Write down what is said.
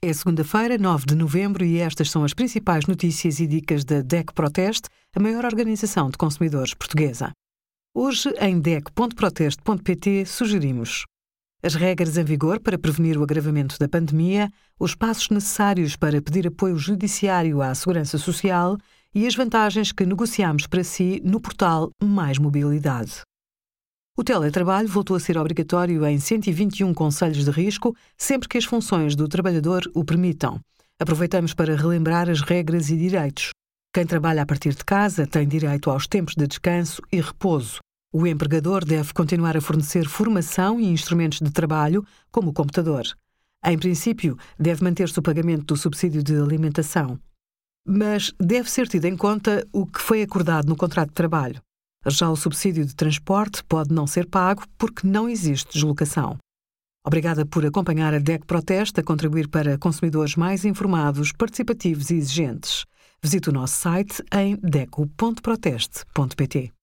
É segunda-feira, 9 de novembro, e estas são as principais notícias e dicas da DEC Proteste, a maior organização de consumidores portuguesa. Hoje, em DEC.proteste.pt, sugerimos as regras em vigor para prevenir o agravamento da pandemia, os passos necessários para pedir apoio judiciário à Segurança Social e as vantagens que negociamos para si no portal Mais Mobilidade. O teletrabalho voltou a ser obrigatório em 121 conselhos de risco, sempre que as funções do trabalhador o permitam. Aproveitamos para relembrar as regras e direitos. Quem trabalha a partir de casa tem direito aos tempos de descanso e repouso. O empregador deve continuar a fornecer formação e instrumentos de trabalho, como o computador. Em princípio, deve manter-se o pagamento do subsídio de alimentação. Mas deve ser tido em conta o que foi acordado no contrato de trabalho. Já o subsídio de transporte pode não ser pago porque não existe deslocação. Obrigada por acompanhar a DEC Proteste a contribuir para consumidores mais informados, participativos e exigentes. Visite o nosso site em deco.proteste.pt.